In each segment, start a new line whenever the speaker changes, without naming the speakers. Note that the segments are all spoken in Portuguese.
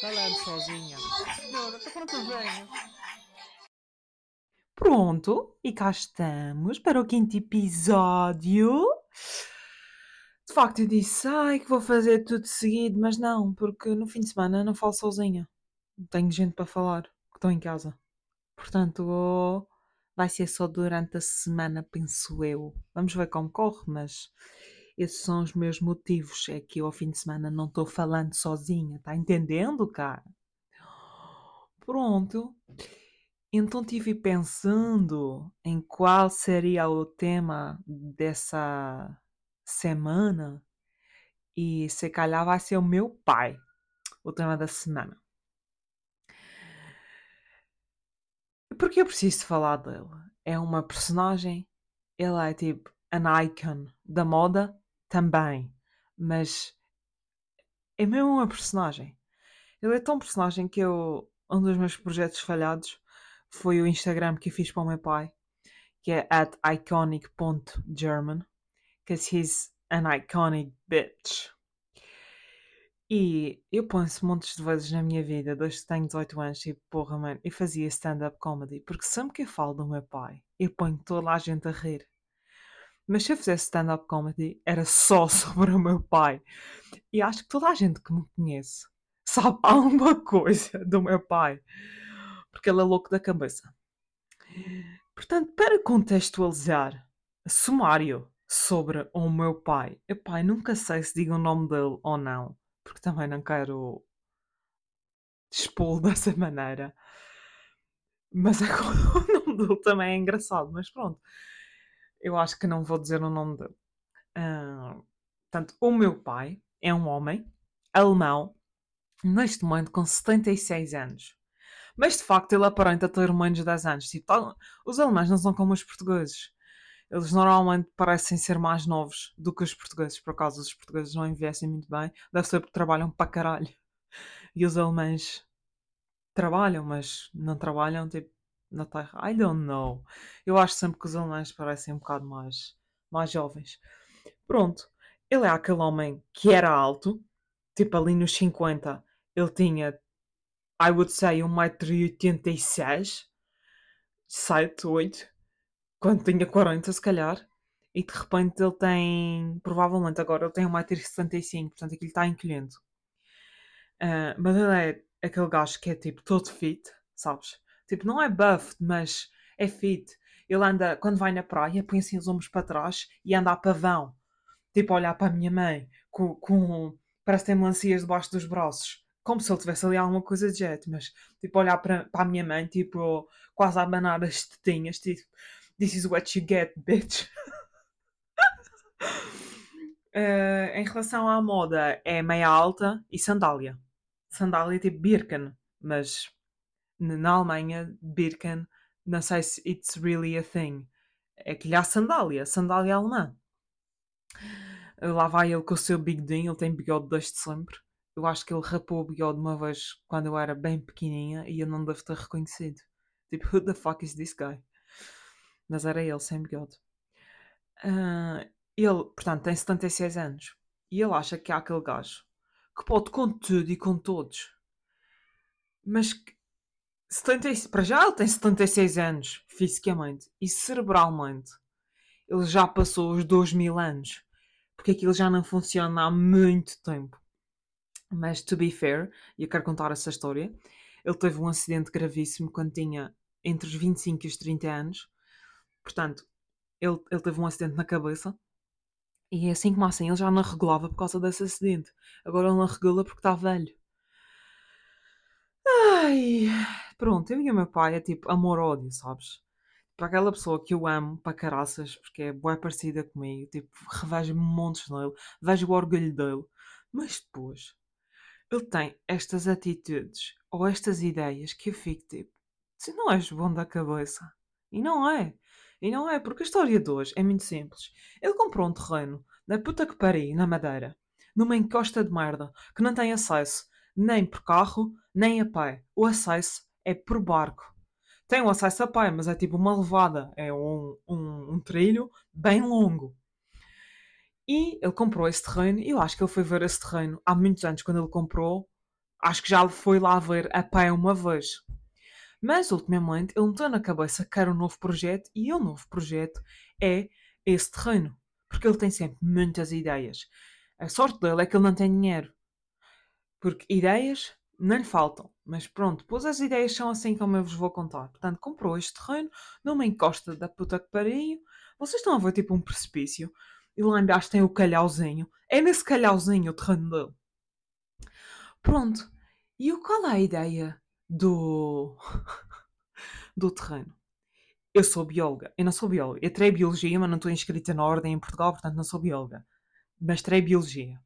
Falando sozinha.
Senhora, para quando eu venho?
Pronto, e cá estamos para o quinto episódio. De facto, eu disse, ai, que vou fazer tudo seguido, mas não, porque no fim de semana não falo sozinha. Tenho gente para falar, que estou em casa. Portanto, oh, vai ser só durante a semana, penso eu. Vamos ver como corre, mas esses são os meus motivos. É que eu ao fim de semana não estou falando sozinha, tá entendendo, cara? Pronto. Então tive pensando em qual seria o tema dessa semana e se calhar vai ser o meu pai, o tema da semana. Porque eu preciso falar dele. É uma personagem, ele é tipo an icon da moda também, mas é mesmo uma personagem. Ele é tão personagem que eu, um dos meus projetos falhados foi o Instagram que eu fiz para o meu pai, que é at iconic.german, because he's an iconic bitch. E eu penso montes de vezes na minha vida, desde que tenho 18 anos, tipo, porra, mano, eu fazia stand-up comedy, porque sempre que eu falo do meu pai, eu ponho toda a gente a rir. Mas se eu fizesse stand-up comedy, era só sobre o meu pai. E acho que toda a gente que me conhece sabe alguma coisa do meu pai. Porque ele é louco da cabeça. Portanto, para contextualizar, sumário sobre o meu pai. Eu, pai, nunca sei se digo o nome dele ou não. Porque também não quero expô-lo dessa maneira. Mas é o nome dele também é engraçado. Mas pronto eu acho que não vou dizer o nome dele. Uh, portanto, o meu pai é um homem alemão, neste momento com 76 anos. Mas de facto ele aparenta ter menos de 10 anos. Tipo, os alemães não são como os portugueses. Eles normalmente parecem ser mais novos do que os portugueses. Por acaso os portugueses não envelhecem muito bem. Deve ser porque trabalham para caralho. E os alemães trabalham, mas não trabalham tipo na Terra. I don't know. Eu acho sempre que os alemães parecem um bocado mais, mais jovens. Pronto. Ele é aquele homem que era alto, tipo ali nos 50, ele tinha, I would say, 1,86m, 7, 8, quando tinha 40 se calhar, e de repente ele tem, provavelmente agora ele tem 1,75m, portanto aquilo está encolhendo. Uh, mas ele é aquele gajo que é tipo todo fit, sabes? Tipo, não é buff, mas é fit. Ele anda, quando vai na praia, põe assim os ombros para trás e anda a pavão. Tipo, a olhar para a minha mãe, com, com parece tem melancias debaixo dos braços. Como se ele tivesse ali alguma coisa de jeito, mas tipo, olhar para, para a minha mãe, tipo, quase a abanar as tetinhas, tipo, this is what you get, bitch. uh, em relação à moda, é meia alta e sandália. Sandália tipo Birken, mas na Alemanha, Birken, não sei se it's really a thing. É que lhe há sandália, sandália alemã. Lá vai ele com o seu bigodinho, ele tem bigode desde sempre. Eu acho que ele rapou o bigode uma vez quando eu era bem pequenininha e eu não devo ter reconhecido. Tipo, who the fuck is this guy? Mas era ele, sem bigode. Uh, ele, portanto, tem 76 anos. E ele acha que há aquele gajo que pode com tudo e com todos. Mas 70, para já ele tem 76 anos, fisicamente. E cerebralmente, ele já passou os 2 mil anos. Porque aquilo já não funciona há muito tempo. Mas, to be fair, e eu quero contar essa história, ele teve um acidente gravíssimo quando tinha entre os 25 e os 30 anos. Portanto, ele, ele teve um acidente na cabeça. E assim como assim, ele já não regulava por causa desse acidente. Agora ele não regula porque está velho. Ai, pronto, eu e o meu pai é tipo amor-ódio, sabes? Para aquela pessoa que eu amo para caraças, porque é boa parecida comigo, tipo, revejo montes nele, vejo o orgulho dele, mas depois ele tem estas atitudes ou estas ideias que eu fico tipo, se não és bom da cabeça. E não é. E não é, porque a história de hoje é muito simples. Ele comprou um terreno na puta que pariu, na Madeira, numa encosta de merda, que não tem acesso nem por carro, nem a pé. O acesso é por barco. Tem o acesso a pé, mas é tipo uma levada. É um, um, um trilho bem longo. E ele comprou esse terreno, e eu acho que ele foi ver esse terreno há muitos anos, quando ele comprou, Acho que já foi lá ver a pé uma vez. Mas, ultimamente, ele meteu na cabeça que era um novo projeto e o novo projeto é esse terreno. Porque ele tem sempre muitas ideias. A sorte dele é que ele não tem dinheiro. Porque ideias não lhe faltam. Mas pronto, depois as ideias são assim como eu vos vou contar. Portanto, comprou este terreno numa encosta da puta que pariu. Vocês estão a ver tipo um precipício. E lá embaixo tem o calhauzinho. É nesse calhauzinho o terreno dele. Pronto. E qual é a ideia do, do terreno? Eu sou bióloga. Eu não sou bióloga. Eu terei biologia, mas não estou inscrita na ordem em Portugal, portanto não sou bióloga. Mas terei biologia.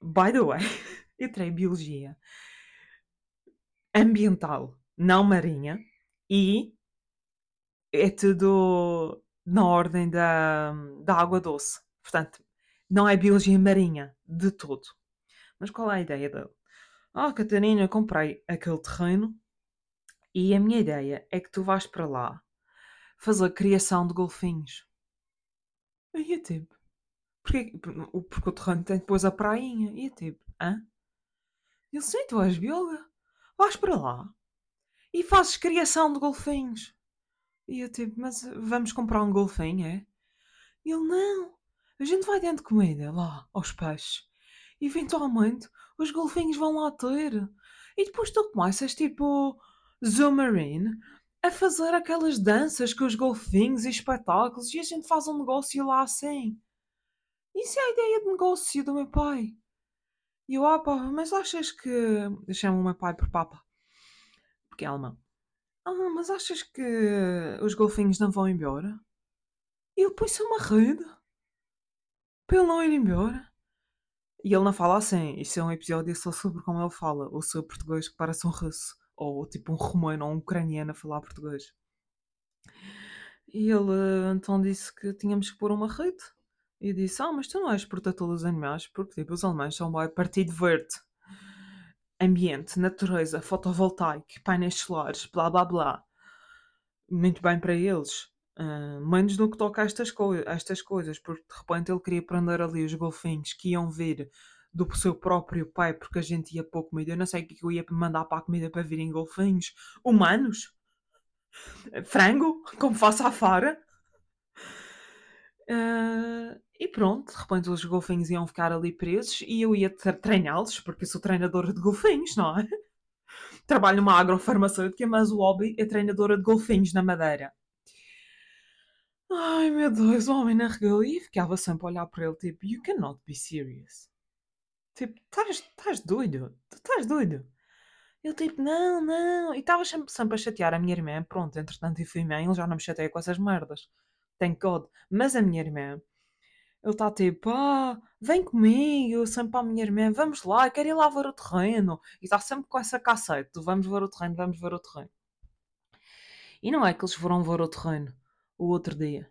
By the way, eu terei biologia ambiental, não marinha, e é tudo na ordem da, da água doce. Portanto, não é biologia marinha de todo. Mas qual é a ideia dele? Ah, Catarina, eu comprei aquele terreno e a minha ideia é que tu vais para lá fazer criação de golfinhos. E eu tipo, porque, porque o terreno tem depois a prainha. E eu tipo, hã? Ele, sim, tu és bióloga. Vais para lá e fazes criação de golfinhos. E eu tipo, mas vamos comprar um golfinho, é? E ele, não. A gente vai dentro de comida lá, aos peixes. Eventualmente, os golfinhos vão lá ter. E depois tu começas, tipo, Zoomarine, a fazer aquelas danças com os golfinhos e espetáculos. E a gente faz um negócio lá assim. Isso é a ideia de negócio do meu pai. E eu, ah, mas achas que. Eu chamo o meu pai por Papa. Porque é alemão. Ah, mas achas que os golfinhos não vão embora? E ele põe-se uma rede para ele não ir embora. E ele não fala assim. Isso é um episódio só sobre como ele fala. O seu português que parece um russo. Ou tipo um romano ou um ucraniano a falar português. E ele então disse que tínhamos que pôr uma rede. E disse: Ah, mas tu não és protetor dos animais, porque tipo, os alemães são bem partido verde. Ambiente, natureza, fotovoltaico, painéis solares, blá blá blá. Muito bem para eles. Uh, menos do que toca a estas, co estas coisas, porque de repente ele queria prender ali os golfinhos que iam vir do seu próprio pai, porque a gente ia pôr comida. Eu não sei o que eu ia mandar para a comida para virem golfinhos. Humanos? Frango? Como faço à fara? Uh, e pronto, de repente os golfinhos iam ficar ali presos e eu ia treiná-los, porque eu sou treinadora de golfinhos, não é? Trabalho numa agrofarmacêutica, mas o hobby é treinadora de golfinhos na Madeira. Ai meu Deus, o homem na regalia e ficava sempre a olhar para ele, tipo, You cannot be serious. Tipo, estás doido? Tu estás doido? Ele tipo, não, não. E estava sempre, sempre a chatear a minha irmã. Pronto, entretanto, e fui mãe, ele já não me chateia com essas merdas. Thank God. Mas a minha irmã, ele está tipo, ah, vem comigo, sempre para a minha irmã, vamos lá, quero ir lá ver o terreno. E está sempre com essa cassete, vamos ver o terreno, vamos ver o terreno. E não é que eles foram ver o terreno o outro dia.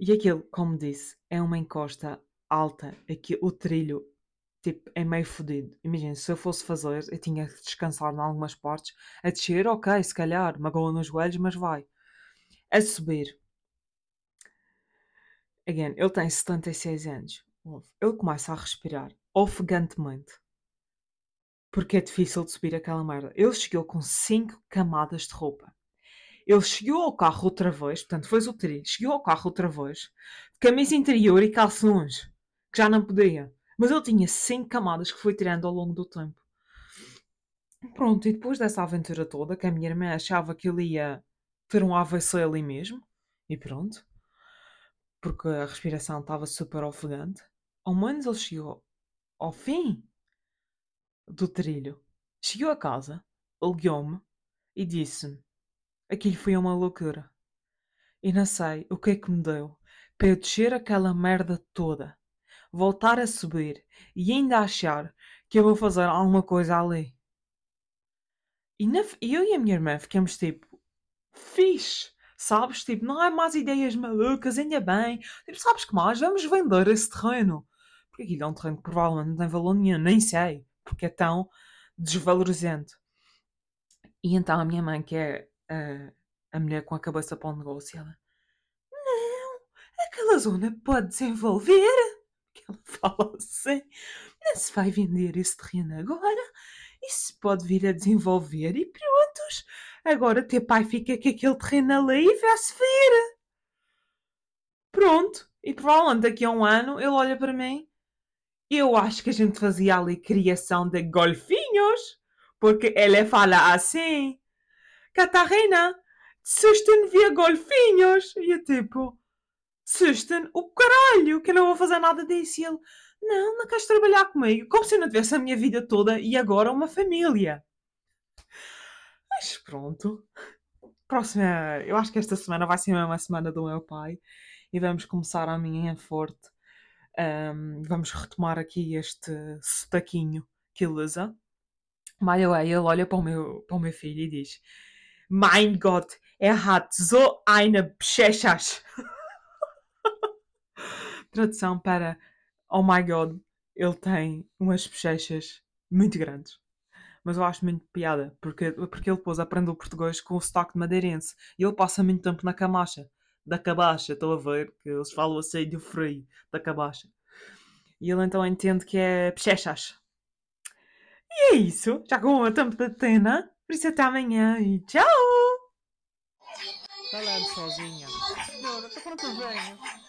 E aquilo, como disse, é uma encosta alta, aqui o trilho tipo, é meio fodido. Imagina, se eu fosse fazer, eu tinha que descansar em algumas partes. A descer, ok, se calhar, magoa nos joelhos, mas vai. A subir. Again, ele tem 76 anos. Ele começa a respirar ofegantemente. Porque é difícil de subir aquela merda. Ele chegou com 5 camadas de roupa. Ele chegou ao carro outra vez, portanto, fez o trilho, chegou ao carro outra vez, camisa interior e calções, que já não podia. Mas ele tinha 5 camadas que foi tirando ao longo do tempo. Pronto, e depois dessa aventura toda, que a minha irmã achava que ele ia ter um AVC ali mesmo, e pronto, porque a respiração estava super ofegante, ao menos ele chegou ao fim do trilho. Chegou a casa, ligou-me e disse-me Aquilo foi uma loucura. E não sei o que é que me deu para eu descer aquela merda toda, voltar a subir e ainda achar que eu vou fazer alguma coisa ali. E na, eu e a minha irmã ficamos tipo, fixe, sabes? Tipo, não há mais ideias malucas, ainda bem. Tipo, sabes que mais? Vamos vender esse terreno. Porque aquilo é um terreno que provavelmente não tem valor nenhum, nem sei, porque é tão desvalorizante. E então a minha mãe, que é a, a mulher com a cabeça para o negócio. Ela, não, aquela zona pode desenvolver. Que ela fala assim, não se vai vender esse terreno agora, isso pode vir a desenvolver e prontos. Agora teu pai fica com aquele terreno ali e vai-se ver. Pronto. E provavelmente daqui a um ano ele olha para mim. Eu acho que a gente fazia ali criação de golfinhos. Porque ele fala assim. Catarina, Susten via golfinhos. E eu tipo, Susten o caralho, que eu não vou fazer nada disso. E ele, não, não queres trabalhar comigo? Como se eu não tivesse a minha vida toda e agora uma família. Mas pronto. Próxima, eu acho que esta semana vai ser uma semana do meu pai e vamos começar a minha forte. Um, vamos retomar aqui este sotaquinho que ele usa. By the way, ele olha para o meu, para o meu filho e diz: Mein Gott, er hat so eine Pschechas. Tradução para Oh my God, ele tem umas bochechas muito grandes. Mas eu acho muito piada, porque, porque ele depois aprende o português com o sotaque de madeirense. E ele passa muito tempo na camacha. Da cabacha, estou a ver, que eles falam assim do frio, da cabacha. E ele então entende que é bochechas. E é isso. Já com o tempo da tena. Por isso até amanhã e tchau!
Falando sozinha. Senhora, estou com o venho.